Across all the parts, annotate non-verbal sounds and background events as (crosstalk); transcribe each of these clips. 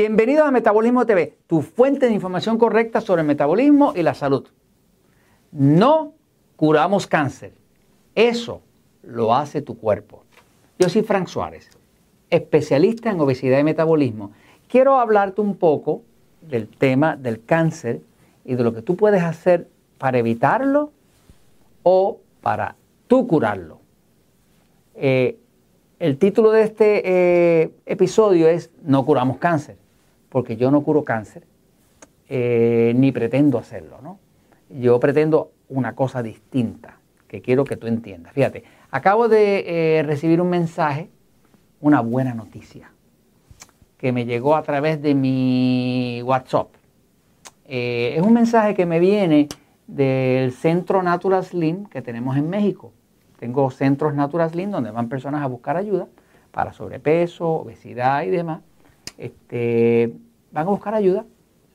Bienvenidos a Metabolismo TV, tu fuente de información correcta sobre el metabolismo y la salud. No curamos cáncer, eso lo hace tu cuerpo. Yo soy Frank Suárez, especialista en obesidad y metabolismo. Quiero hablarte un poco del tema del cáncer y de lo que tú puedes hacer para evitarlo o para tú curarlo. Eh, el título de este eh, episodio es No curamos cáncer, porque yo no curo cáncer, eh, ni pretendo hacerlo, ¿no? Yo pretendo una cosa distinta, que quiero que tú entiendas. Fíjate, acabo de recibir un mensaje, una buena noticia, que me llegó a través de mi WhatsApp. es un mensaje que me viene del Centro Natural Slim que tenemos en México. Tengo centros Natural Slim donde van personas a buscar ayuda para sobrepeso, obesidad y demás. Este, van a buscar ayuda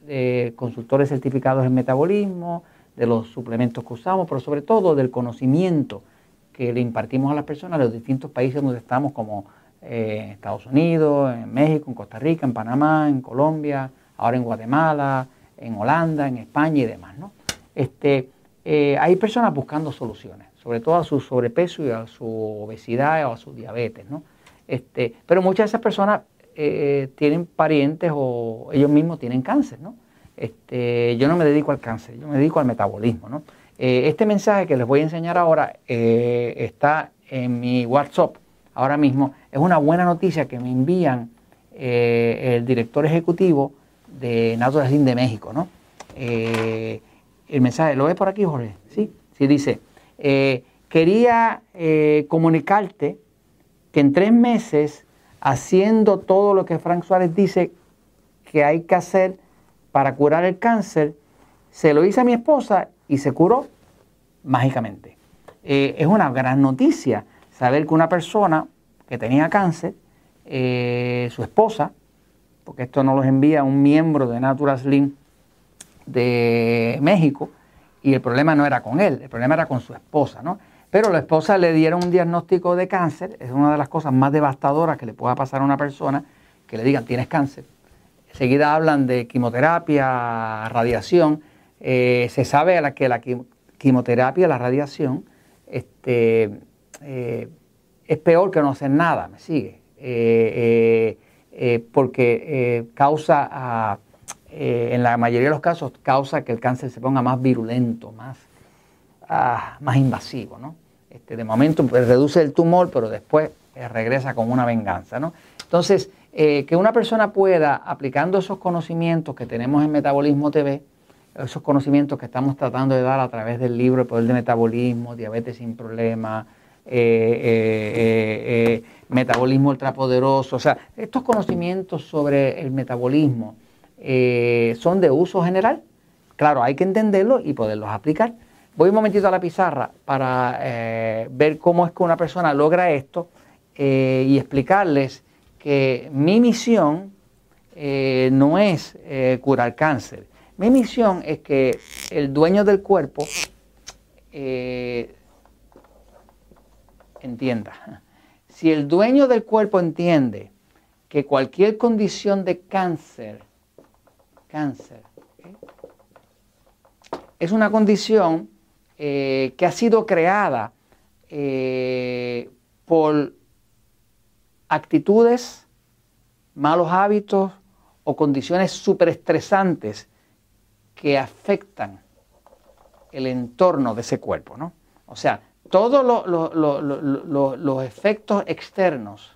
de consultores certificados en metabolismo, de los suplementos que usamos, pero sobre todo del conocimiento que le impartimos a las personas de los distintos países donde estamos, como eh, Estados Unidos, en México, en Costa Rica, en Panamá, en Colombia, ahora en Guatemala, en Holanda, en España y demás. ¿no? Este, eh, hay personas buscando soluciones sobre todo a su sobrepeso y a su obesidad o a su diabetes, ¿no? Este, pero muchas de esas personas eh, tienen parientes o ellos mismos tienen cáncer, ¿no? Este, yo no me dedico al cáncer, yo me dedico al metabolismo, ¿no? Eh, este mensaje que les voy a enseñar ahora eh, está en mi WhatsApp ahora mismo. Es una buena noticia que me envían el director ejecutivo de Natural Slim de México, ¿no? el mensaje, ¿lo ves por aquí, Jorge? Sí, sí dice, quería comunicarte que en tres meses, haciendo todo lo que Frank Suárez dice que hay que hacer para curar el cáncer, se lo hice a mi esposa y se curó mágicamente. Eh, es una gran noticia saber que una persona que tenía cáncer, su esposa, porque esto nos lo envía un miembro de Natural Slim de México, y el problema no era con él, el problema era con su esposa, ¿no? Pero la esposa le dieron un diagnóstico de cáncer, es una de las cosas más devastadoras que le pueda pasar a una persona, que le digan tienes cáncer. Enseguida hablan de quimioterapia, radiación. Eh, se sabe la que la quimioterapia, la radiación, este, eh, es peor que no hacer nada, ¿me sigue? Eh, porque causa en la mayoría de los casos causa que el cáncer se ponga más virulento, más, ah, más invasivo. ¿no? Este, de momento pues, reduce el tumor, pero después eh, regresa con una venganza. ¿no? Entonces, eh, que una persona pueda, aplicando esos conocimientos que tenemos en Metabolismo TV, esos conocimientos que estamos tratando de dar a través del libro El Poder de Metabolismo, Diabetes sin Problema, Metabolismo Ultrapoderoso, o sea, estos conocimientos sobre el metabolismo, eh, son de uso general. Claro, hay que entenderlo y poderlos aplicar. Voy un momentito a la pizarra para eh, ver cómo es que una persona logra esto eh, y explicarles que mi misión no es curar cáncer. Mi misión es que el dueño del cuerpo entienda. Si el dueño del cuerpo entiende que cualquier condición de cáncer cáncer. Es una condición eh, que ha sido creada eh, por actitudes, malos hábitos o condiciones superestresantes que afectan el entorno de ese cuerpo. ¿no? O sea, todos los efectos externos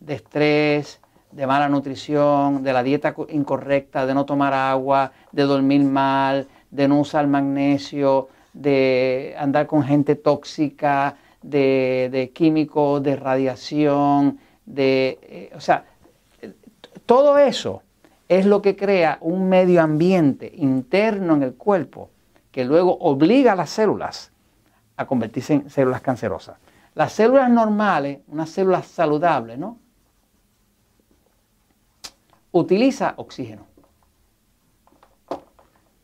de estrés, de mala nutrición, de la dieta incorrecta, de no tomar agua, de dormir mal, de no usar magnesio, de andar con gente tóxica, de, químicos, de radiación, de, eh, o sea, todo eso es lo que crea un medio ambiente interno en el cuerpo que luego obliga a las células a convertirse en células cancerosas. Las células normales, unas células saludables, ¿no? utiliza oxígeno.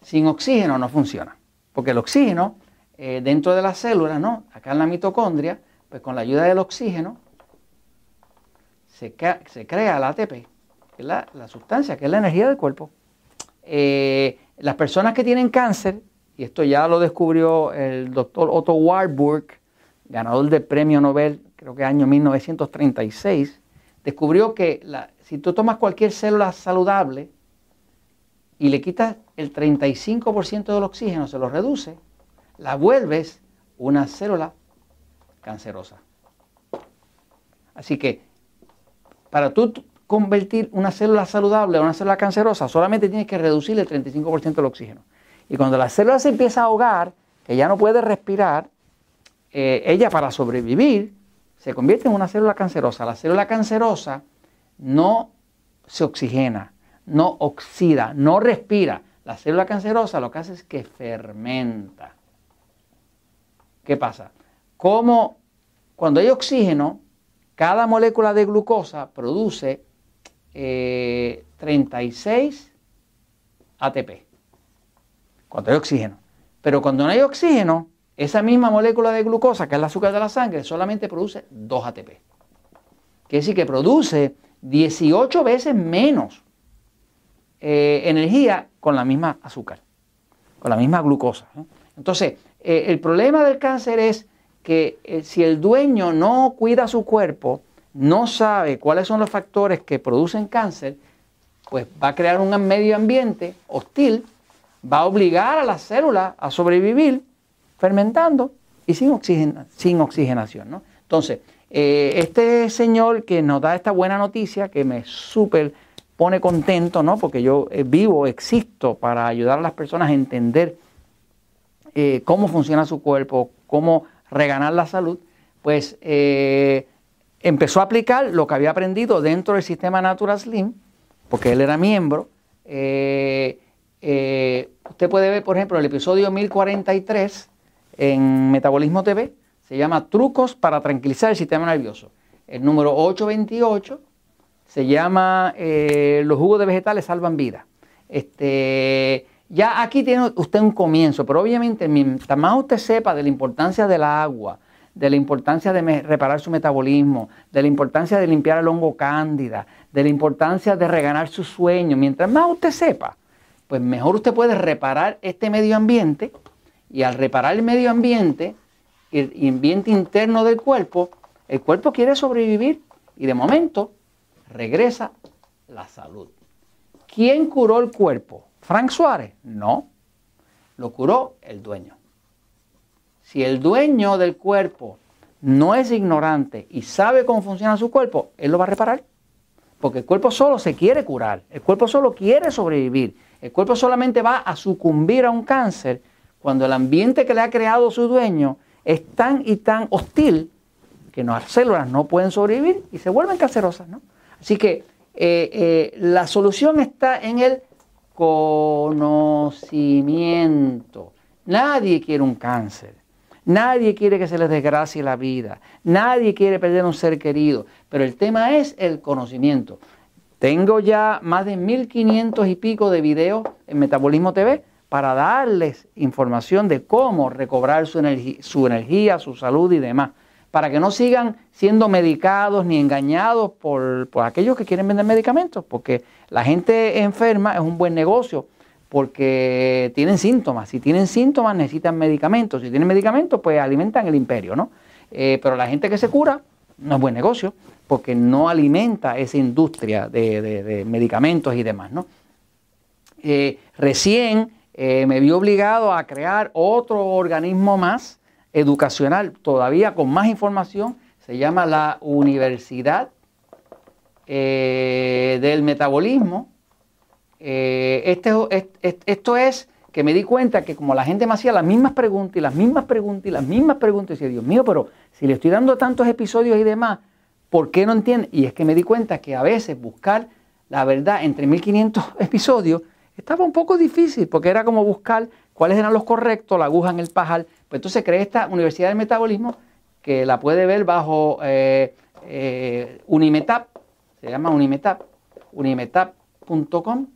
Sin oxígeno no funciona, porque el oxígeno eh, dentro de las células, ¿no? acá en la mitocondria, pues con la ayuda del oxígeno se, crea el ATP. que es la, sustancia, que es la energía del cuerpo. Eh, las personas que tienen cáncer, y esto ya lo descubrió el doctor Otto Warburg, ganador del premio Nobel, creo que año 1936, descubrió que si tú tomas cualquier célula saludable y le quitas el 35% del oxígeno, se lo reduce, la vuelves una célula cancerosa. Así que para tú convertir una célula saludable a una célula cancerosa, solamente tienes que reducir el 35% del oxígeno. Y cuando la célula se empieza a ahogar, que ya no puede respirar, eh, ella para sobrevivir se convierte en una célula cancerosa. La célula cancerosa no se oxigena, no oxida, no respira. La célula cancerosa lo que hace es que fermenta. ¿Qué pasa? Como cuando hay oxígeno, cada molécula de glucosa produce 36 eh, ATP. Cuando hay oxígeno. Pero cuando no hay oxígeno, esa misma molécula de glucosa, que es el azúcar de la sangre, solamente produce 2 ATP. Quiere decir que produce 18 veces menos eh, energía con la misma azúcar, con la misma glucosa. Entonces, eh, el problema del cáncer es que eh, si el dueño no cuida su cuerpo, no sabe cuáles son los factores que producen cáncer, pues va a crear un medio ambiente hostil, va a obligar a las células a sobrevivir fermentando y sin, oxigenación. Entonces, eh, este señor que nos da esta buena noticia, que me súper pone contento, ¿no? porque yo eh, vivo, existo para ayudar a las personas a entender cómo funciona su cuerpo, cómo reganar la salud, pues eh, empezó a aplicar lo que había aprendido dentro del sistema Natural Slim, porque él era miembro. Eh, eh, usted puede ver, por ejemplo, el episodio 1043 en Metabolismo TV, se llama Trucos para tranquilizar el sistema nervioso. El número 828 se llama Los jugos de vegetales salvan vida. Este, ya aquí tiene usted un comienzo, pero obviamente mientras más usted sepa de la importancia del agua, de la importancia de reparar su metabolismo, de la importancia de limpiar el hongo cándida, de la importancia de reganar su sueño, mientras más usted sepa, pues mejor usted puede reparar este medio ambiente y al reparar el medio ambiente, el ambiente interno del cuerpo, el cuerpo quiere sobrevivir y de momento regresa la salud. ¿Quién curó el cuerpo? Frank Suárez, no, lo curó el dueño. Si el dueño del cuerpo no es ignorante y sabe cómo funciona su cuerpo, él lo va a reparar. Porque el cuerpo solo se quiere curar, el cuerpo solo quiere sobrevivir, el cuerpo solamente va a sucumbir a un cáncer cuando el ambiente que le ha creado su dueño es tan y tan hostil que las células no pueden sobrevivir y se vuelven cancerosas. ¿no? Así que eh, eh, la solución está en el conocimiento. Nadie quiere un cáncer. Nadie quiere que se les desgracie la vida. Nadie quiere perder un ser querido. Pero el tema es el conocimiento. Tengo ya más de 1500 y pico de videos en Metabolismo TV para darles información de cómo recobrar su, su energía, su salud y demás para que no sigan siendo medicados ni engañados por, aquellos que quieren vender medicamentos, porque la gente enferma es un buen negocio, porque tienen síntomas. Si tienen síntomas necesitan medicamentos. Si tienen medicamentos, pues alimentan el imperio, ¿no? Eh, pero la gente que se cura no es buen negocio, porque no alimenta esa industria de, medicamentos y demás, ¿no? Eh, recién eh, me vi obligado a crear otro organismo más educacional todavía con más información, se llama la Universidad eh, del Metabolismo. Eh, este, esto es que me di cuenta que como la gente me hacía las mismas preguntas y las mismas preguntas y las mismas preguntas, y decía, Dios mío, pero si le estoy dando tantos episodios y demás, ¿por qué no entiende? Y es que me di cuenta que a veces buscar la verdad entre 1500 (laughs) episodios estaba un poco difícil, porque era como buscar cuáles eran los correctos, la aguja en el pajar, pues entonces creé esta Universidad del Metabolismo que la puede ver bajo eh, eh, Unimetap, se llama Unimetap, unimetap.com,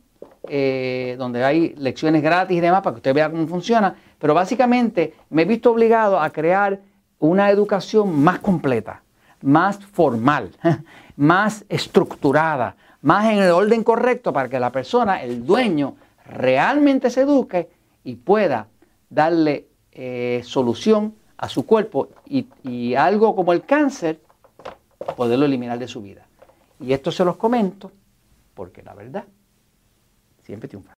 eh, donde hay lecciones gratis y demás para que usted vea cómo funciona. Pero básicamente me he visto obligado a crear una educación más completa, más formal, (laughs) más estructurada, más en el orden correcto para que la persona, el dueño, realmente se eduque y pueda darle eh, solución a su cuerpo y, y algo como el cáncer, poderlo eliminar de su vida. Y esto se los comento porque la verdad siempre triunfa.